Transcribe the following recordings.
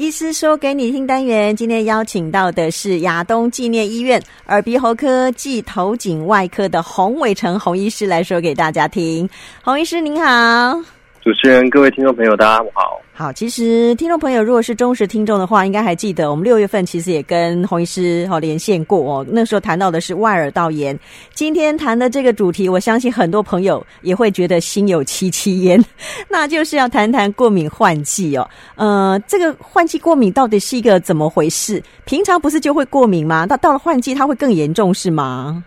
医师说给你听单元，今天邀请到的是亚东纪念医院耳鼻喉科暨头颈外科的洪伟成洪医师来说给大家听。洪医师您好。主持人，各位听众朋友，大家好。好，其实听众朋友如果是忠实听众的话，应该还记得我们六月份其实也跟洪医师哦连线过哦，那时候谈到的是外耳道炎。今天谈的这个主题，我相信很多朋友也会觉得心有戚戚焉，那就是要谈谈过敏换季哦。呃，这个换季过敏到底是一个怎么回事？平常不是就会过敏吗？到到了换季，它会更严重是吗？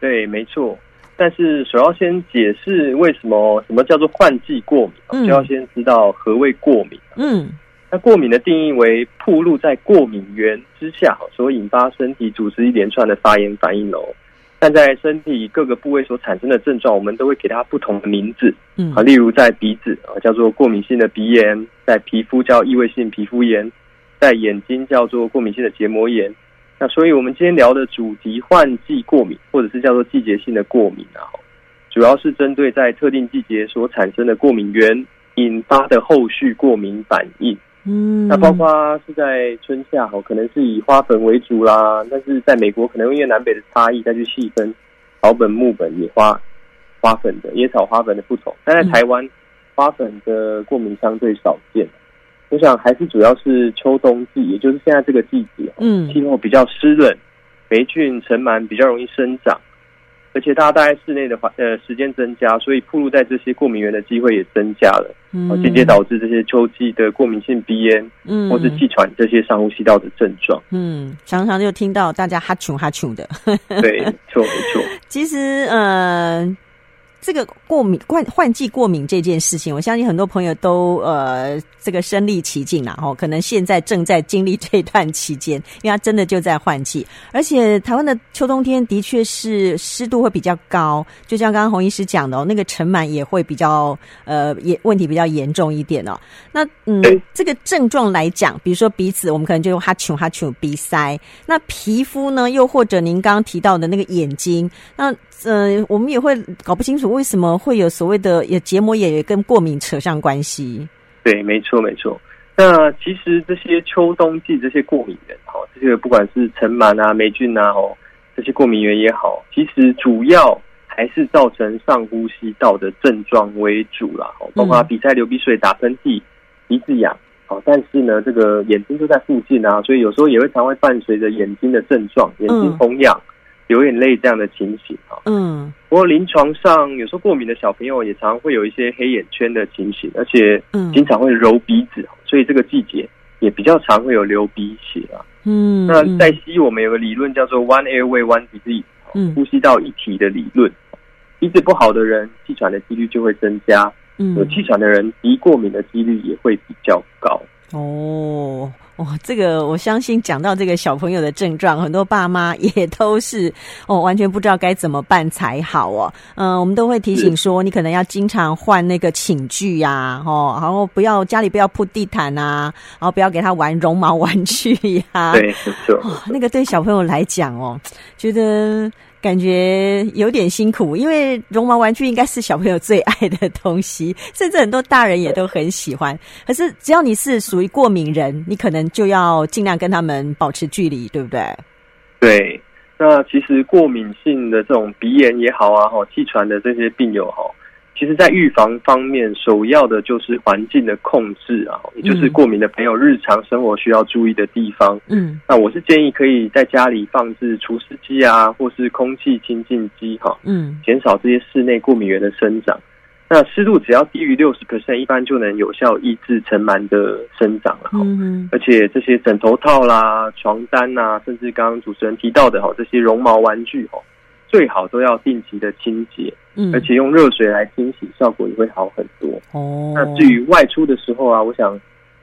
对，没错。但是首要先解释为什么什么叫做换季过敏，嗯、就要先知道何谓过敏。嗯，那过敏的定义为暴露在过敏源之下所引发身体组织一连串的发炎反应哦。但在身体各个部位所产生的症状，我们都会给它不同的名字。嗯，啊，例如在鼻子啊叫做过敏性的鼻炎，在皮肤叫异位性皮肤炎，在眼睛叫做过敏性的结膜炎。那所以，我们今天聊的主题换季过敏，或者是叫做季节性的过敏啊，主要是针对在特定季节所产生的过敏源引发的后续过敏反应。嗯，那包括是在春夏哈，可能是以花粉为主啦，但是在美国可能因为南北的差异再去细分草本、木本、野花花粉的野草花粉的不同。但在台湾，花粉的过敏相对少见。我想还是主要是秋冬季，也就是现在这个季节，嗯，气候比较湿冷，霉菌尘螨比较容易生长，而且大家待在室内的话，呃，时间增加，所以暴露在这些过敏源的机会也增加了，嗯，间接导致这些秋季的过敏性鼻炎，嗯，或是气喘这些上呼吸道的症状，嗯，常常就听到大家哈啾哈啾的，对，没错没错，其实，嗯、呃。这个过敏换换季过敏这件事情，我相信很多朋友都呃这个身历其境啦，哦，可能现在正在经历这段期间，因为它真的就在换季，而且台湾的秋冬天的确是湿度会比较高，就像刚刚洪医师讲的哦，那个尘螨也会比较呃也问题比较严重一点哦。那嗯，这个症状来讲，比如说鼻子，我们可能就用哈啾哈啾鼻塞，那皮肤呢，又或者您刚刚提到的那个眼睛，那呃我们也会搞不清楚。为什么会有所谓的也结膜炎也跟过敏扯上关系？对，没错，没错。那其实这些秋冬季这些过敏源，哈，这些不管是尘螨啊、霉菌啊，哦，这些过敏源也好，其实主要还是造成上呼吸道的症状为主啦，哦，包括鼻塞、流鼻水、打喷嚏、鼻子痒，哦，但是呢，这个眼睛就在附近啊，所以有时候也会常会伴随着眼睛的症状，眼睛红痒。嗯流眼泪这样的情形啊，嗯，不过临床上有时候过敏的小朋友也常常会有一些黑眼圈的情形，而且经常会揉鼻子，所以这个季节也比较常会有流鼻血啊。嗯，那在西医我们有个理论叫做 One Airway One Disease，嗯，呼吸道一体的理论。鼻子不好的人，气喘的几率就会增加，嗯，有气喘的人，鼻过敏的几率也会比较高。哦。哦，这个我相信讲到这个小朋友的症状，很多爸妈也都是哦，完全不知道该怎么办才好哦。嗯、呃，我们都会提醒说，你可能要经常换那个寝具呀、啊，哦，然后不要家里不要铺地毯啊，然后不要给他玩绒毛玩具呀、啊。对，没错、哦。那个对小朋友来讲哦，觉得。感觉有点辛苦，因为绒毛玩具应该是小朋友最爱的东西，甚至很多大人也都很喜欢。可是只要你是属于过敏人，你可能就要尽量跟他们保持距离，对不对？对，那其实过敏性的这种鼻炎也好啊，哈，气喘的这些病友哈。其实，在预防方面，首要的就是环境的控制啊，也就是过敏的朋友日常生活需要注意的地方。嗯，那我是建议可以在家里放置除湿机啊，或是空气清净机哈，嗯，减少这些室内过敏源的生长。那湿度只要低于六十 percent，一般就能有效抑制尘螨的生长了。嗯，而且这些枕头套啦、床单啊，甚至刚刚主持人提到的哈，这些绒毛玩具哈。最好都要定期的清洁，嗯，而且用热水来清洗，效果也会好很多。哦，那至于外出的时候啊，我想，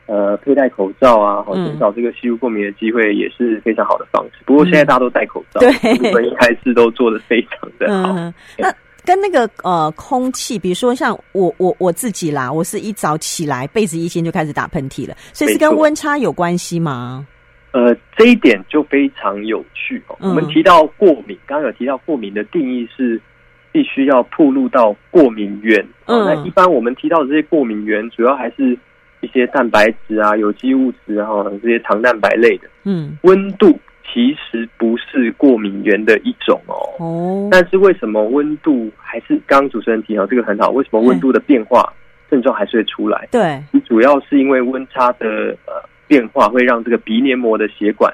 呃，佩戴口罩啊，好减少这个吸入过敏的机会，也是非常好的方式。不过现在大家都戴口罩，对，部分一开始都做的非常的好。嗯，那跟那个呃空气，比如说像我我我自己啦，我是一早起来被子一掀就开始打喷嚏了，所以是跟温差有关系吗？呃，这一点就非常有趣哦。我们提到过敏，刚刚有提到过敏的定义是必须要暴露到过敏源。嗯，那一般我们提到的这些过敏源，主要还是一些蛋白质啊、有机物质啊，这些糖蛋白类的，嗯，温度其实不是过敏源的一种哦。哦，但是为什么温度还是刚刚主持人提到这个很好？为什么温度的变化症状还是会出来？对，主要是因为温差的呃变化会让这个鼻黏膜的血管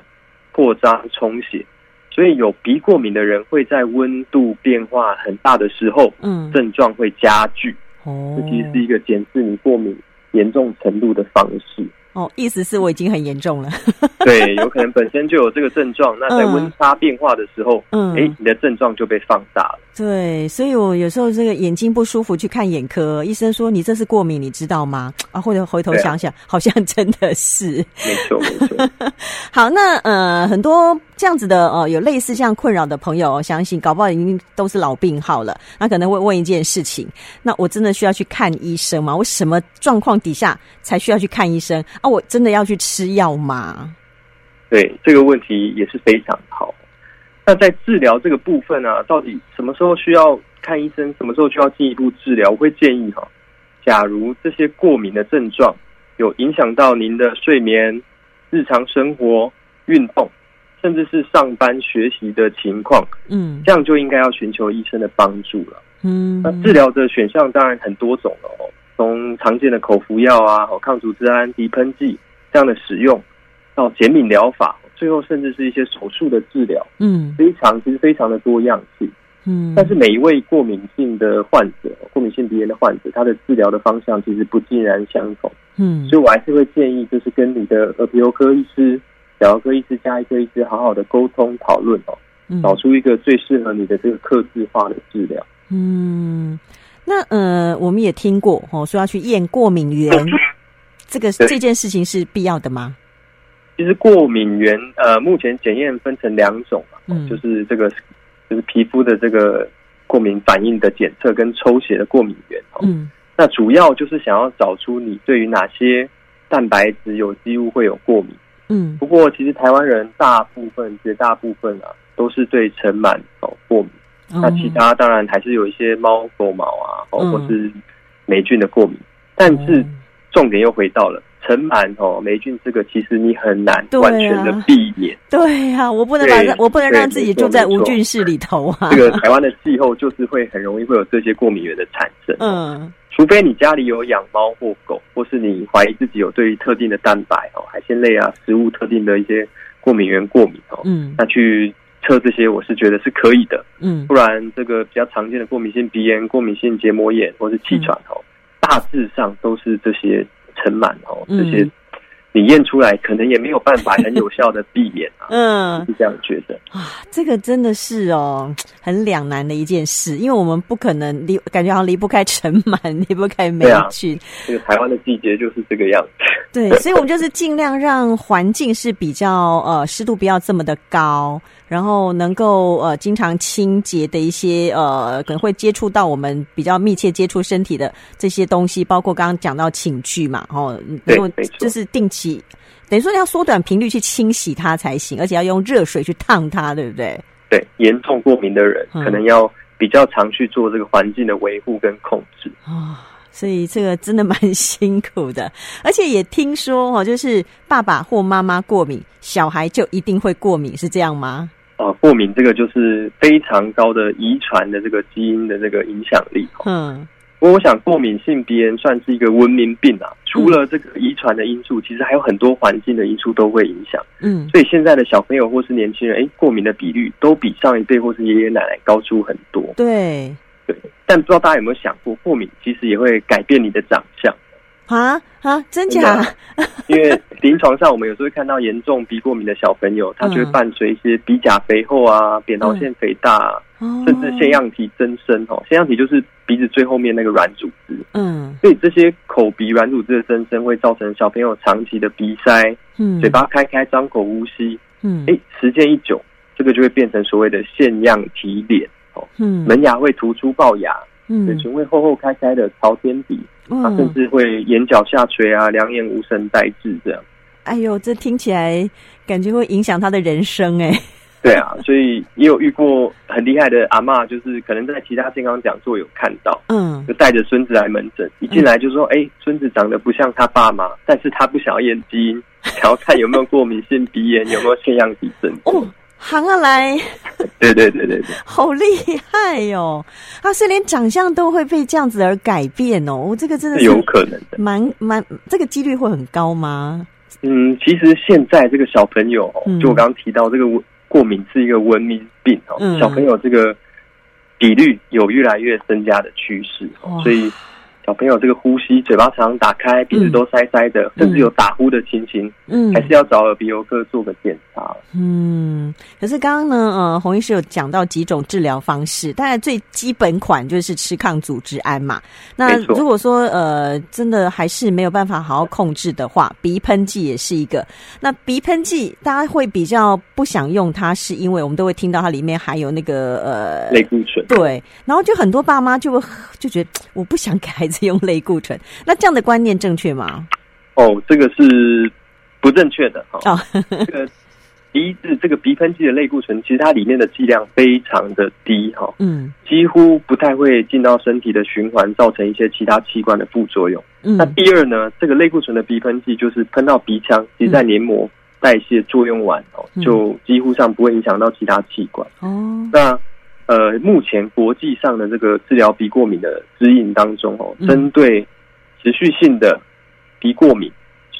扩张充血，所以有鼻过敏的人会在温度变化很大的时候，嗯，症状会加剧。哦，这其实是一个检视你过敏严重程度的方式。哦，意思是我已经很严重了。对，有可能本身就有这个症状，那在温差变化的时候，嗯，哎，你的症状就被放大了。对，所以我有时候这个眼睛不舒服去看眼科，医生说你这是过敏，你知道吗？啊，或者回头想想，啊、好像真的是。没错，没错。好，那呃，很多这样子的呃，有类似这样困扰的朋友，我相信搞不好已经都是老病号了。那可能会问一件事情：那我真的需要去看医生吗？我什么状况底下才需要去看医生啊？我真的要去吃药吗？对，这个问题也是非常好。那在治疗这个部分啊，到底什么时候需要看医生，什么时候需要进一步治疗？我会建议哈，假如这些过敏的症状有影响到您的睡眠、日常生活、运动，甚至是上班学习的情况，嗯，这样就应该要寻求医生的帮助了。嗯，那治疗的选项当然很多种了哦，从常见的口服药啊、抗组织胺、鼻喷剂这样的使用，到减敏疗法。最后，甚至是一些手术的治疗，嗯，非常其实非常的多样性，嗯，但是每一位过敏性的患者，过敏性鼻炎的患者，他的治疗的方向其实不尽然相同，嗯，所以我还是会建议，就是跟你的耳鼻喉科医师、小儿科医师、加医科医师好好的沟通讨论哦，找出一个最适合你的这个克制化的治疗。嗯，那呃，我们也听过哦，说要去验过敏源，这个这件事情是必要的吗？其实过敏原，呃，目前检验分成两种嘛，嗯，就是这个就是皮肤的这个过敏反应的检测跟抽血的过敏原，嗯，那主要就是想要找出你对于哪些蛋白质有机物会有过敏，嗯，不过其实台湾人大部分绝大部分啊都是对尘螨哦过敏，嗯，那其他当然还是有一些猫狗毛啊，哦，或是霉菌的过敏，嗯，但是重点又回到了。尘螨哦，霉菌这个其实你很难完全的避免。对呀、啊啊，我不能把我不能让自己住在无菌室里头啊。这个台湾的气候就是会很容易会有这些过敏源的产生。嗯，除非你家里有养猫或狗，或是你怀疑自己有对于特定的蛋白哦，海鲜类啊食物特定的一些过敏源过敏哦，嗯，那去测这些我是觉得是可以的。嗯，不然这个比较常见的过敏性鼻炎、过敏性结膜炎或是气喘哦、嗯，大致上都是这些。尘螨哦，这些你验出来可能也没有办法很有效的避免啊。嗯，是这样觉得啊，这个真的是哦，很两难的一件事，因为我们不可能离，感觉好像离不开尘螨，离不开霉菌。这个台湾的季节就是这个样子。对，所以我们就是尽量让环境是比较呃湿度不要这么的高，然后能够呃经常清洁的一些呃可能会接触到我们比较密切接触身体的这些东西，包括刚刚讲到寝具嘛，哦，对，就是定期。等于说要缩短频率去清洗它才行，而且要用热水去烫它，对不对？对，严重过敏的人可能要比较常去做这个环境的维护跟控制啊、所以这个真的蛮辛苦的。而且也听说哦，就是爸爸或妈妈过敏，小孩就一定会过敏，是这样吗？哦，过敏这个就是非常高的遗传的这个基因的这个影响力。嗯。不过，我想过敏性鼻炎算是一个文明病啊。除了这个遗传的因素，其实还有很多环境的因素都会影响。嗯，所以现在的小朋友或是年轻人，哎，过敏的比率都比上一辈或是爷爷奶奶高出很多。对，对。但不知道大家有没有想过，过敏其实也会改变你的长相。啊啊，真假？因为临床上我们有时候会看到严重鼻过敏的小朋友，他就会伴随一些鼻甲肥厚啊、扁桃腺肥大，嗯、甚至腺样体增生哦。腺样体就是鼻子最后面那个软组织。嗯，所以这些口鼻软组织的增生会造成小朋友长期的鼻塞，嗯，嘴巴开开张口呼吸，嗯，哎，时间一久，这个就会变成所谓的腺样体脸哦，嗯，门牙会突出龅牙，嗯，嘴唇会厚厚开开的朝天鼻。他、嗯、甚至会眼角下垂啊，两眼无神呆滞这样。哎呦，这听起来感觉会影响他的人生哎。对啊，所以也有遇过很厉害的阿妈，就是可能在其他健康讲座有看到，嗯，就带着孙子来门诊，一进来就说：“哎、嗯，孙子长得不像他爸妈，但是他不想要验基因，想要看有没有过敏性鼻炎，有没有腺样体症。”哦，行啊来，对对对对对，好厉害哟、哦！啊，所以连长相都会被这样子而改变哦，我这个真的是有可能的，蛮蛮，这个几率会很高吗？嗯，其实现在这个小朋友，就我刚刚提到这个过敏是一个文明病哦，嗯、小朋友这个比率有越来越增加的趋势，哦所以。小朋友这个呼吸，嘴巴常常打开，鼻子都塞塞的，嗯、甚至有打呼的情形，嗯，还是要找耳鼻喉科做个检查。嗯，可是刚刚呢，呃，洪医师有讲到几种治疗方式，当然最基本款就是吃抗组织胺嘛。那如果说呃真的还是没有办法好好控制的话，鼻喷剂也是一个。那鼻喷剂大家会比较不想用它，是因为我们都会听到它里面含有那个呃类固醇，对，然后就很多爸妈就会就觉得我不想给孩子。用类固醇，那这样的观念正确吗？哦，这个是不正确的哈。哦、这个鼻子这个鼻喷剂的类固醇，其实它里面的剂量非常的低哈。嗯，几乎不太会进到身体的循环，造成一些其他器官的副作用。嗯，那第二呢，这个类固醇的鼻喷剂就是喷到鼻腔，其实在黏膜代谢作用完哦，嗯、就几乎上不会影响到其他器官。哦，那。呃，目前国际上的这个治疗鼻过敏的指引当中，哦，针对持续性的鼻过敏，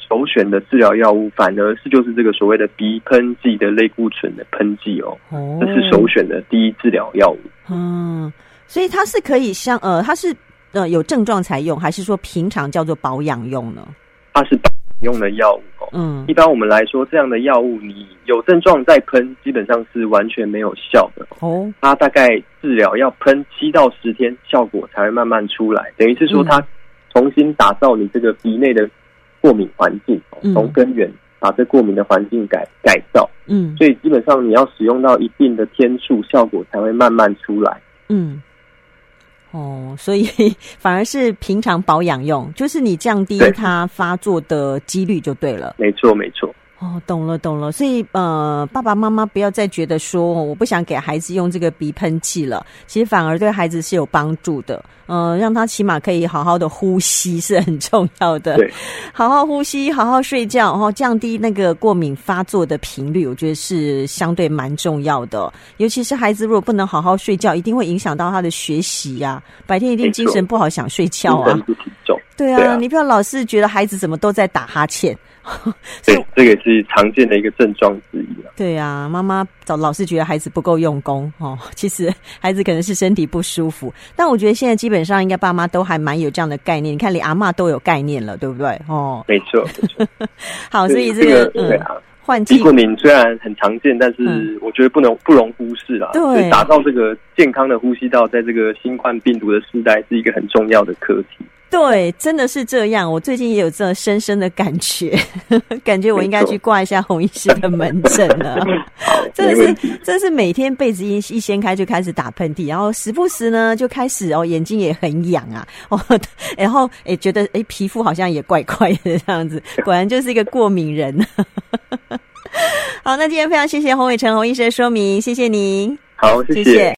首选的治疗药物反而是就是这个所谓的鼻喷剂的类固醇的喷剂哦，这是首选的第一治疗药物。嗯，所以它是可以像呃，它是呃有症状才用，还是说平常叫做保养用呢？它是。用的药物哦，嗯，一般我们来说，这样的药物你有症状再喷，基本上是完全没有效的哦。它大概治疗要喷七到十天，效果才会慢慢出来。等于是说，它重新打造你这个鼻内的过敏环境，从根源把这过敏的环境改改造。嗯，所以基本上你要使用到一定的天数，效果才会慢慢出来。嗯。哦，所以 反而是平常保养用，就是你降低它发作的几率就对了。没错，没错。哦，懂了，懂了。所以呃，爸爸妈妈不要再觉得说我不想给孩子用这个鼻喷剂了，其实反而对孩子是有帮助的。呃，让他起码可以好好的呼吸是很重要的。对，好好呼吸，好好睡觉，然后降低那个过敏发作的频率，我觉得是相对蛮重要的。尤其是孩子如果不能好好睡觉，一定会影响到他的学习呀、啊。白天一定精神不好，想睡觉啊。对啊，对啊，你不要老是觉得孩子怎么都在打哈欠。对，这个是常见的一个症状之一了。对啊，妈妈老老是觉得孩子不够用功哦，其实孩子可能是身体不舒服。但我觉得现在基本上应该爸妈都还蛮有这样的概念。你看，连阿妈都有概念了，对不对？哦，没错，没错。好，所以这个对啊，换季鼻过敏虽然很常见，但是我觉得不能不容忽视啦。对，打造这个健康的呼吸道，在这个新冠病毒的时代，是一个很重要的课题。对，真的是这样。我最近也有这深深的感觉，感觉我应该去挂一下洪医师的门诊了。真的是，真的是每天被子一一掀开就开始打喷嚏，然后时不时呢就开始哦眼睛也很痒啊，哦，然后诶觉得诶皮肤好像也怪怪的这样子，果然就是一个过敏人。好，那今天非常谢谢洪伟成洪医师的说明，谢谢您。好，谢谢。谢谢。